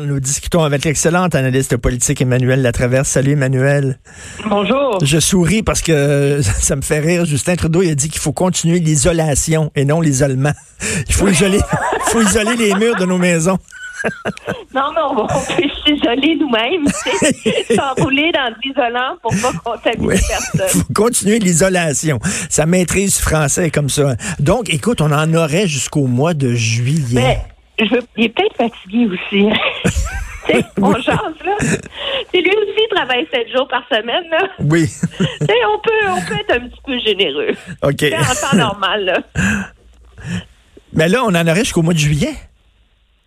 Nous discutons avec l'excellente analyste politique Emmanuel Latraverse. Salut Emmanuel. Bonjour. Je souris parce que ça me fait rire. Justin Trudeau il a dit qu'il faut continuer l'isolation et non l'isolement. Il faut isoler, faut isoler les murs de nos maisons. Non, non, on peut s'isoler nous-mêmes, s'enrouler dans l'isolant pour pas contaminer Oui. personne. faut continuer l'isolation. Ça maîtrise français comme ça. Donc, écoute, on en aurait jusqu'au mois de juillet. Mais je veux, il est peut-être fatigué aussi. Sais, on jase, là. C'est lui aussi il travaille sept jours par semaine, là. Oui. On peut, on peut être un petit peu généreux. OK. C'est en temps normal, là. Mais là, on en aurait jusqu'au mois de juillet.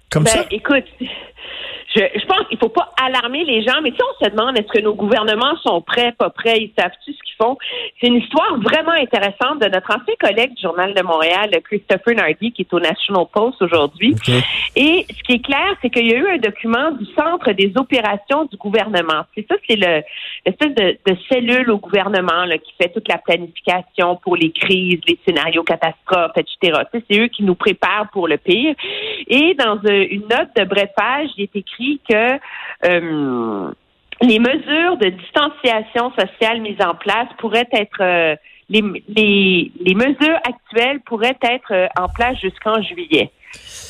Comme Ben, ça. écoute, je, je pense qu'il faut pas alarmer les gens, mais si on se demande est-ce que nos gouvernements sont prêts, pas prêts, ils savent-tu ce qu'ils font, c'est une histoire vraiment intéressante de notre ancien collègue du Journal de Montréal, Christopher Nardi, qui est au National Post aujourd'hui. Et ce qui est clair, c'est qu'il y a eu un document du Centre des opérations du gouvernement. C'est ça, c'est le l'espèce de, de cellule au gouvernement là, qui fait toute la planification pour les crises, les scénarios catastrophes, etc. C'est eux qui nous préparent pour le pire. Et dans euh, une note de bref page, il est écrit que euh, les mesures de distanciation sociale mises en place pourraient être euh, les, les, les mesures actuelles pourraient être euh, en place jusqu'en juillet.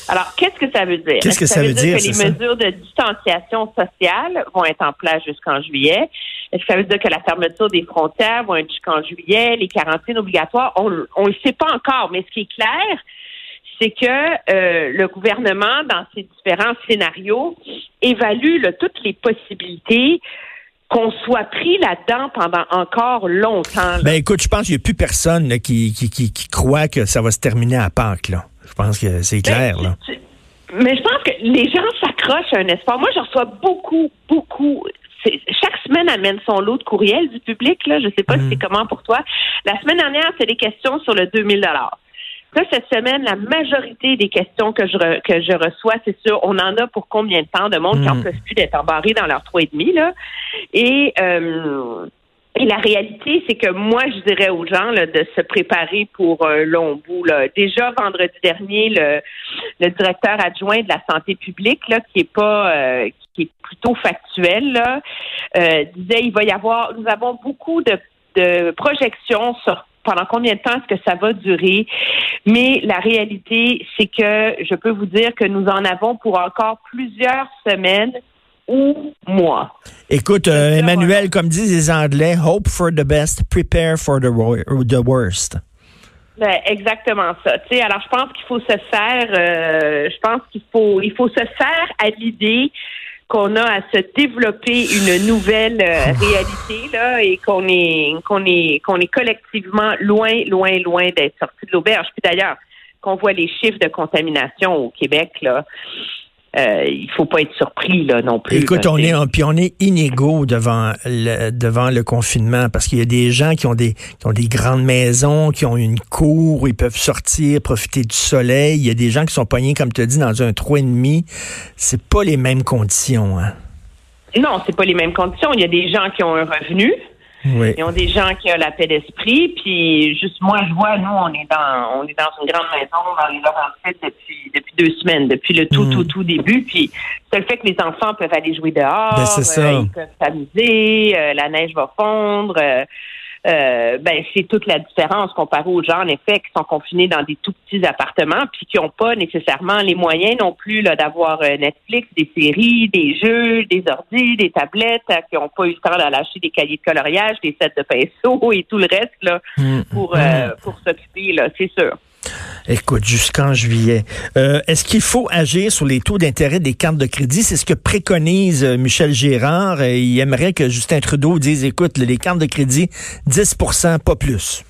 Alors, qu'est-ce que ça veut dire? Qu'est-ce que Est-ce ça veut dire, que les ça? mesures de distanciation sociale vont être en place jusqu'en juillet? Est-ce que ça veut dire que la fermeture des frontières va être jusqu'en juillet? Les quarantaines obligatoires? On ne le sait pas encore, mais ce qui est clair, c'est que euh, le gouvernement, dans ses différents scénarios, évalue là, toutes les possibilités qu'on soit pris là-dedans pendant encore longtemps. là. Ben écoute, je pense qu'il n'y a plus personne là, qui, qui, qui, qui croit que ça va se terminer à Pâques. Là. Je pense que c'est clair. Ben, Là. tu- tu- Mais je pense que les gens s'accrochent à un espoir. Moi, je reçois beaucoup, beaucoup. Chaque semaine amène son lot de courriel du public. Là. Je ne sais pas si c'est comment pour toi. La semaine dernière, c'est des questions sur le 2000 Là, cette semaine, la majorité des questions que je, re- que je reçois, c'est sûr, on en a pour combien de temps de monde qui en Mm. peuvent plus d'être embarrés dans leur trois et demi, là. Et, euh, et la réalité, c'est que moi, je dirais aux gens là, de se préparer pour un long bout. Là. Déjà, vendredi dernier, le, le directeur adjoint de la santé publique, là, qui est pas euh, qui est plutôt factuel, là, euh, disait il va y avoir nous avons beaucoup de, de projections sur pendant combien de temps est-ce que ça va durer? Mais la réalité, c'est que je peux vous dire que nous en avons pour encore plusieurs semaines ou mois. Écoute, euh, Emmanuel, comme disent les Anglais, hope for the best, prepare for the, wor- the worst. Ben, exactement ça. Alors je pense qu'il faut se faire, euh, je pense qu'il faut, il faut se faire à l'idée qu'on a à se développer une nouvelle euh, réalité là et qu'on est, qu'on est, qu'on est collectivement loin, loin, loin d'être sorti de l'auberge. Puis d'ailleurs, qu'on voit les chiffres de contamination au Québec là. Euh, il faut pas être surpris là non plus. Écoute, là, on est, puis on est inégaux devant le, devant le confinement parce qu'il y a des gens qui ont des, qui ont des grandes maisons, qui ont une cour où ils peuvent sortir, profiter du soleil. Il y a des gens qui sont pognés, comme tu as dit, dans un trou et demi. C'est pas les mêmes conditions. Hein? Non, c'est pas les mêmes conditions. Il y a des gens qui ont un revenu. Oui. Ils ont des gens qui ont la paix d'esprit, puis juste moi, je vois, nous, on est dans on est dans une grande maison dans les Laurentides depuis depuis deux semaines, depuis le tout, Mm. tout, tout début. Puis c'est le fait que les enfants peuvent aller jouer dehors, Ben, euh, ils peuvent s'amuser, euh, la neige va fondre. euh, euh, ben c'est toute la différence comparé aux gens en effet qui sont confinés dans des tout petits appartements puis qui n'ont pas nécessairement les moyens non plus là d'avoir euh, Netflix, des séries, des jeux, des ordis, des tablettes, euh, qui n'ont pas eu le temps d'acheter des cahiers de coloriage, des sets de pinceaux et tout le reste là Mm. pour euh, pour s'occuper là, c'est sûr. Écoute, jusqu'en juillet. Euh, Est-ce qu'il faut agir sur les taux d'intérêt des cartes de crédit? C'est ce que préconise euh, Michel Gérard. Euh, il aimerait que Justin Trudeau dise, écoute, les cartes de crédit, 10% pas plus.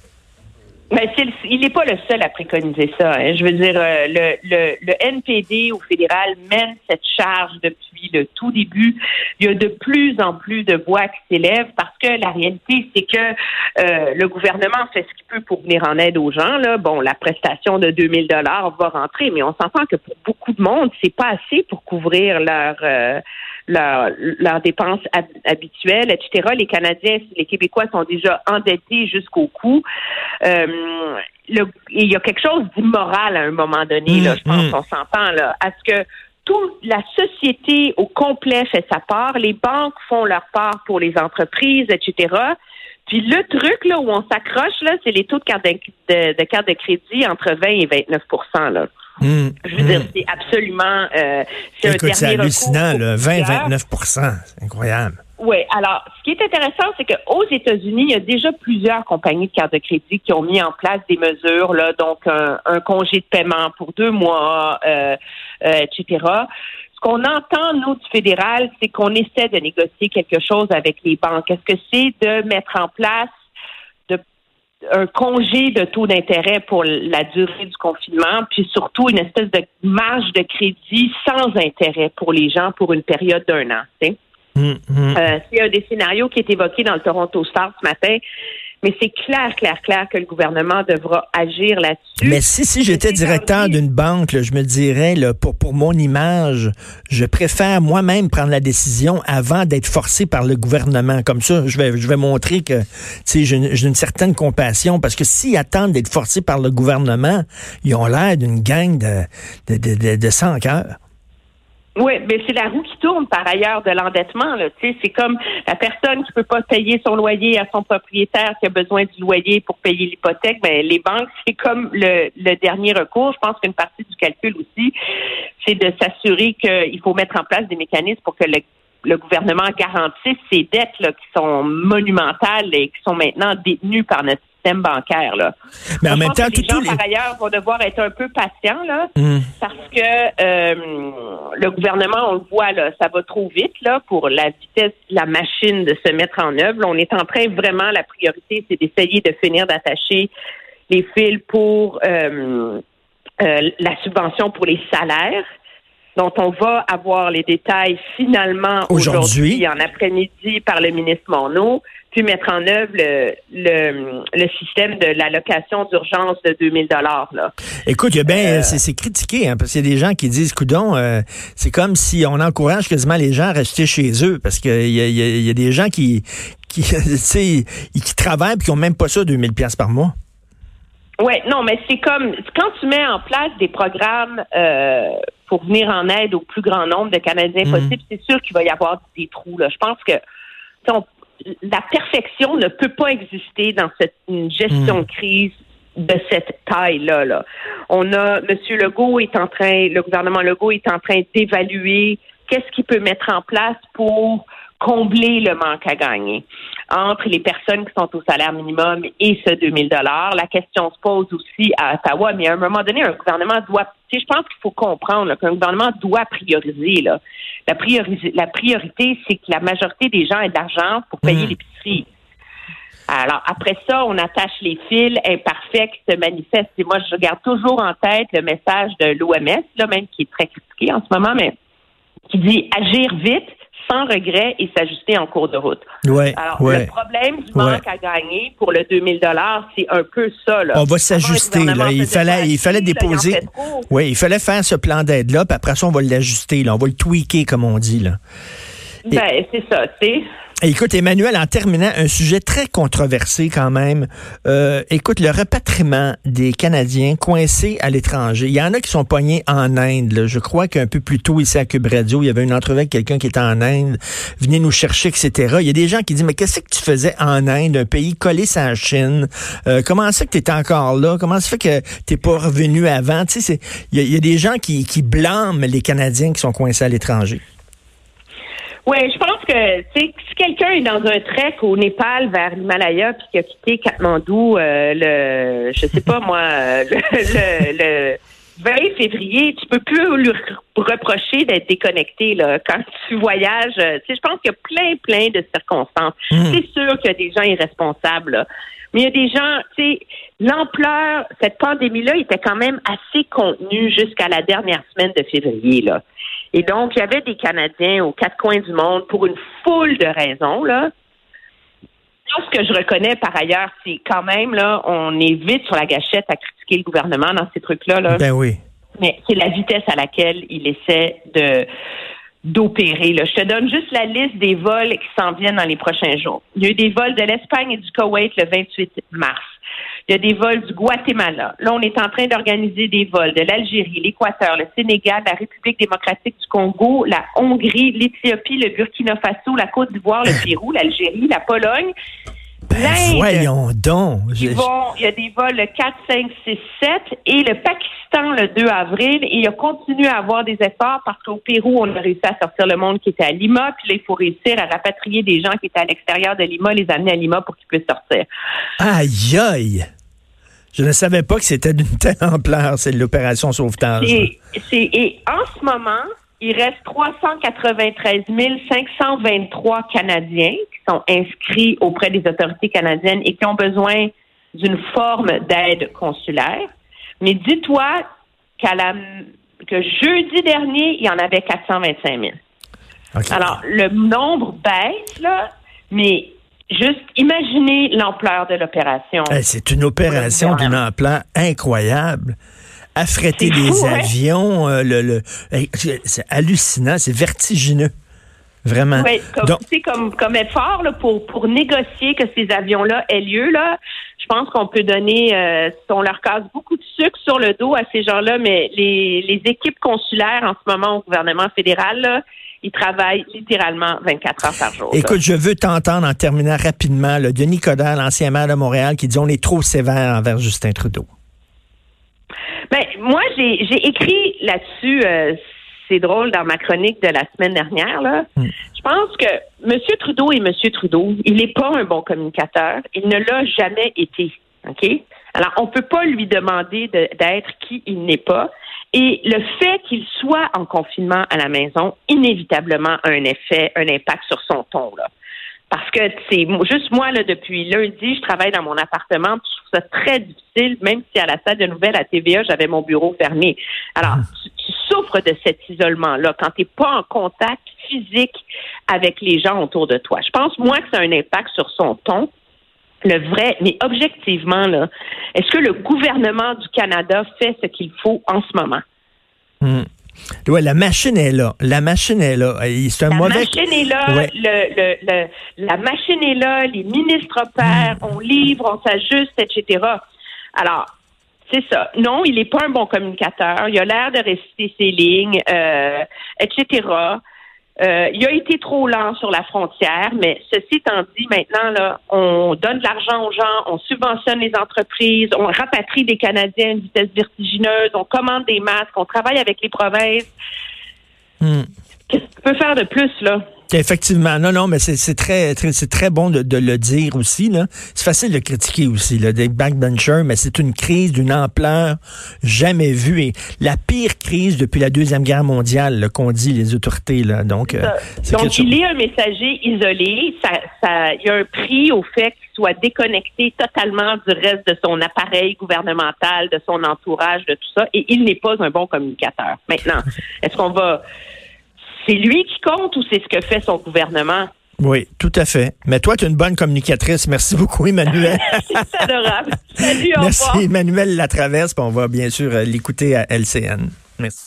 Mais le- il n'est pas le seul à préconiser ça. hein. Je veux dire, le, le, le NPD au fédéral mène cette charge depuis depuis le tout début. Il y a de plus en plus de voix qui s'élèvent parce que la réalité, c'est que euh, le gouvernement fait ce qu'il peut pour venir en aide aux gens. Là. Bon, la prestation de 2000 dollars va rentrer, mais on s'entend que pour beaucoup de monde, c'est pas assez pour couvrir leur euh, leurs dépenses habituelles, etc. Les Canadiens, les Québécois sont déjà endettés jusqu'au cou. Euh, il y a quelque chose d'immoral à un moment donné, là, je pense mm-hmm. qu'on s'entend, là, à ce que toute la société au complet fait sa part, les banques font leur part pour les entreprises, etc. Puis le truc là où on s'accroche là, c'est les taux de carte de, de, carte de crédit entre 20 et 29 là. Mmh, Je veux dire, mmh. c'est absolument. Euh, c'est hallucinant, 20-29% C'est incroyable. Oui, alors, ce qui est intéressant, c'est qu'aux États-Unis, il y a déjà plusieurs compagnies de cartes de crédit qui ont mis en place des mesures, là, donc un, congé de paiement pour deux mois, euh, euh, etc. Ce qu'on entend, nous, du fédéral, c'est qu'on essaie de négocier quelque chose avec les banques. Est-ce que c'est de mettre en place un congé de taux d'intérêt pour la durée du confinement, puis surtout une espèce de marge de crédit sans intérêt pour les gens pour une période d'un an. Hum, hum. Euh, c'est un des scénarios qui est évoqué dans le Toronto Star ce matin. Mais c'est clair, clair, clair que le gouvernement devra agir là-dessus. Mais si, si j'étais directeur d'une banque, je me dirais, là, pour, pour mon image, je préfère moi-même prendre la décision avant d'être forcé par le gouvernement. Comme ça, je vais, je vais montrer que j'ai une, une certaine compassion. Parce que s'ils attendent d'être forcés par le gouvernement, ils ont l'air d'une gang de, de, de, de, de sans cœur. Oui, mais c'est la roue qui tourne par ailleurs de l'endettement. C'est comme la personne qui peut pas payer son loyer à son propriétaire qui a besoin du loyer pour payer l'hypothèque. Mais les banques, c'est comme le, dernier recours. Je pense qu'une partie du calcul aussi, c'est de s'assurer qu'il faut mettre en place des mécanismes pour que le, gouvernement garantisse ces dettes là, qui sont monumentales et qui sont maintenant détenues par notre système bancaire. Là. Mais en même temps, les gens, par ailleurs, vont devoir être un peu patients là, hmm. parce que euh, le gouvernement, on le voit, là, ça va trop vite là, pour la vitesse la machine de se mettre en œuvre. on est en train vraiment, la priorité, c'est d'essayer de finir d'attacher les fils pour euh, euh, la subvention pour les salaires dont on va avoir les détails finalement aujourd'hui en après-midi par le ministre Monod puis mettre en œuvre le, le, le système de l'allocation d'urgence de 2000 dollars là. Écoute, euh, c'est critiqué hein, parce qu'il y a des gens qui disent, coudon, euh, c'est comme si on encourage quasiment les gens à rester chez eux parce qu'il y a, y, y a des gens qui qui, qui travaillent puis qui ont même pas ça 2000 pièces par mois. Oui, non, mais c'est comme quand tu mets en place des programmes euh, pour venir en aide au plus grand nombre de Canadiens mhm. possible, c'est sûr qu'il va y avoir des trous. Là. Je pense que la perfection ne peut pas exister dans cette gestion hmm. de crise de cette taille-là. Là. On a M. Legault est en train, le gouvernement Legault est en train d'évaluer qu'est-ce qu'il peut mettre en place pour combler le manque à gagner entre les personnes qui sont au salaire minimum et ce 2000 dollars. La question se pose aussi à Ottawa, mais à un moment donné, un gouvernement doit, je pense qu'il faut comprendre qu'un gouvernement doit prioriser. Là. La, la priorité, c'est que la majorité des gens aient de l'argent pour payer mmh. l'épicerie. Alors, après ça, on attache les fils imparfaits qui se manifestent. Et moi, je garde toujours en tête le message de l'OMS, là, même qui est très critiqué en ce moment, mais qui dit agir vite, sans regret et s'ajuster en cours de route. Ouais, Alors, le problème du manque à gagner pour le 2000 dollars, c'est un peu ça. Là. On va s'ajuster. Il fallait, il fallait déposer. Oui, il fallait faire ce plan d'aide-là, puis après ça, on va l'ajuster. On va le tweaker, comme on dit. Là. Ben, c'est ça, tu Écoute, Emmanuel, en terminant, un sujet très controversé quand même. Euh, écoute, le repatriement des Canadiens coincés à l'étranger. Il y en a qui sont poignés en Inde. Je crois qu'un peu plus tôt ici à Cube Radio, il y avait une entrevue avec quelqu'un qui était en Inde. Venez nous chercher, etc. Il y a des gens qui disent, mais qu'est-ce que tu faisais en Inde, un pays collé à la Chine? Euh, comment ça que tu étais encore là? Comment ça fait que t'es pas revenu avant? Tu sais, il y, a des gens qui, qui blâment les Canadiens qui sont coincés à l'étranger. Oui, je pense que si quelqu'un est dans un trek au Népal vers l'Himalaya puis qui a quitté Katmandou euh, le je sais pas moi le, le, 20 février, tu peux plus lui reprocher d'être déconnecté là quand tu voyages. Euh, tu sais, je pense qu'il y a plein plein de circonstances. Hmm. C'est sûr qu'il y a des gens irresponsables. Mais il y a des gens, tu sais, l'ampleur, cette pandémie-là était quand même assez contenue jusqu'à la dernière semaine de février. Là. Et donc, il y avait des Canadiens aux quatre coins du monde pour une foule de raisons, là. Ce que je reconnais par ailleurs, c'est quand même, là, on est vite sur la gâchette à critiquer le gouvernement dans ces trucs-là. Là. Ben oui. Mais c'est la vitesse à laquelle il essaie de d'opérer. Je te donne juste la liste des vols qui s'en viennent dans les prochains jours. Il y a eu des vols de l'Espagne et du Koweït le 28 mars. Il y a des vols du Guatemala. Là, on est en train d'organiser des vols de l'Algérie, l'Équateur, le Sénégal, la République démocratique du Congo, la Hongrie, l'Éthiopie, le Burkina Faso, la Côte d'Ivoire, le Pérou, l'Algérie, la Pologne. Ben, voyons donc. il y a des vols le 4, 5, 6, 7 et le Pakistan le 2 avril. Et il a continué à avoir des efforts parce qu'au Pérou, on a réussi à sortir le monde qui était à Lima. Puis là, il faut réussir à rapatrier des gens qui étaient à l'extérieur de Lima, les amener à Lima pour qu'ils puissent sortir. Aïe, aïe! Je ne savais pas que c'était d'une telle ampleur, c'est l'opération sauvetage. Et, et en ce moment, il reste 393 523 Canadiens qui sont inscrits auprès des autorités canadiennes et qui ont besoin d'une forme d'aide consulaire. Mais dis-toi qu'à la, que jeudi dernier, il y en avait 425 000. Alors, le nombre baisse, là, mais juste imaginez l'ampleur de l'opération. c'est une opération d'une ampleur incroyable affréter des avions. Euh, le, c'est hallucinant, c'est vertigineux. Vraiment. Oui, comme, comme, effort pour, pour négocier que ces avions-là aient lieu, là, je pense qu'on peut donner, euh, on leur casse beaucoup de sucre sur le dos à ces gens-là, mais les, les équipes consulaires en ce moment au gouvernement fédéral, là, ils travaillent littéralement 24 heures par jour. Écoute, je veux t'entendre en terminant rapidement, le Denis Coderre, l'ancien maire de Montréal, qui dit on est trop sévère envers Justin Trudeau. Ben, moi, j'ai écrit là-dessus, euh, c'est drôle, dans ma chronique de la semaine dernière. Là. Hmm. Je pense que M. Trudeau est M. Trudeau. Il n'est pas un bon communicateur. Il ne l'a jamais été. OK? Alors, on ne peut pas lui demander d'être qui il n'est pas. Et le fait qu'il soit en confinement à la maison, inévitablement, a un effet, un impact sur son ton. Là. Parce que c'est juste moi, là, depuis lundi, je travaille dans mon appartement, je trouve ça très difficile, même si à la salle de nouvelles à TVA, j'avais mon bureau fermé. Alors, ah. tu, souffres de cet isolement-là quand tu n'es pas en contact physique avec les gens autour de toi. Je pense, moi, que ça a un impact sur son ton. Le vrai, mais objectivement, là, est-ce que le gouvernement du Canada fait ce qu'il faut en ce moment? Hmm. Ouais, la machine est là. La machine est là. C'est un la mauvais. machine est là. Le, le, la machine est là. Les ministres opèrent. On livre, on s'ajuste, etc. Alors, c'est ça. Non, il n'est pas un bon communicateur. Il a l'air de réciter ses lignes, euh, etc. Euh, il a été trop lent sur la frontière, mais ceci étant dit, maintenant, là, on donne de l'argent aux gens, on subventionne les entreprises, on rapatrie des Canadiens à une vitesse vertigineuse, on commande des masques, on travaille avec les provinces. Hmm. Qu'est-ce qu'on peut faire de plus, là? Effectivement, non, non, mais c'est très, très c'est très bon de, le dire aussi. C'est facile de critiquer aussi là, des backbenchers, mais c'est une crise d'une ampleur jamais vue et la pire crise depuis la deuxième guerre mondiale, qu'ont dit les autorités. Là. Donc, euh, donc il est un messager isolé. Ça, ça, il y a un prix au fait qu'il soit déconnecté totalement du reste de son appareil gouvernemental, de son entourage, de tout ça, et il n'est pas un bon communicateur. Maintenant, est-ce qu'on va c'est lui qui compte ou c'est ce que fait son gouvernement? Oui, tout à fait. Mais toi, tu es une bonne communicatrice. Merci beaucoup, Emmanuel. c'est adorable. Salut, Merci, Emmanuel Latraverse. On va bien sûr euh, l'écouter à LCN. Merci.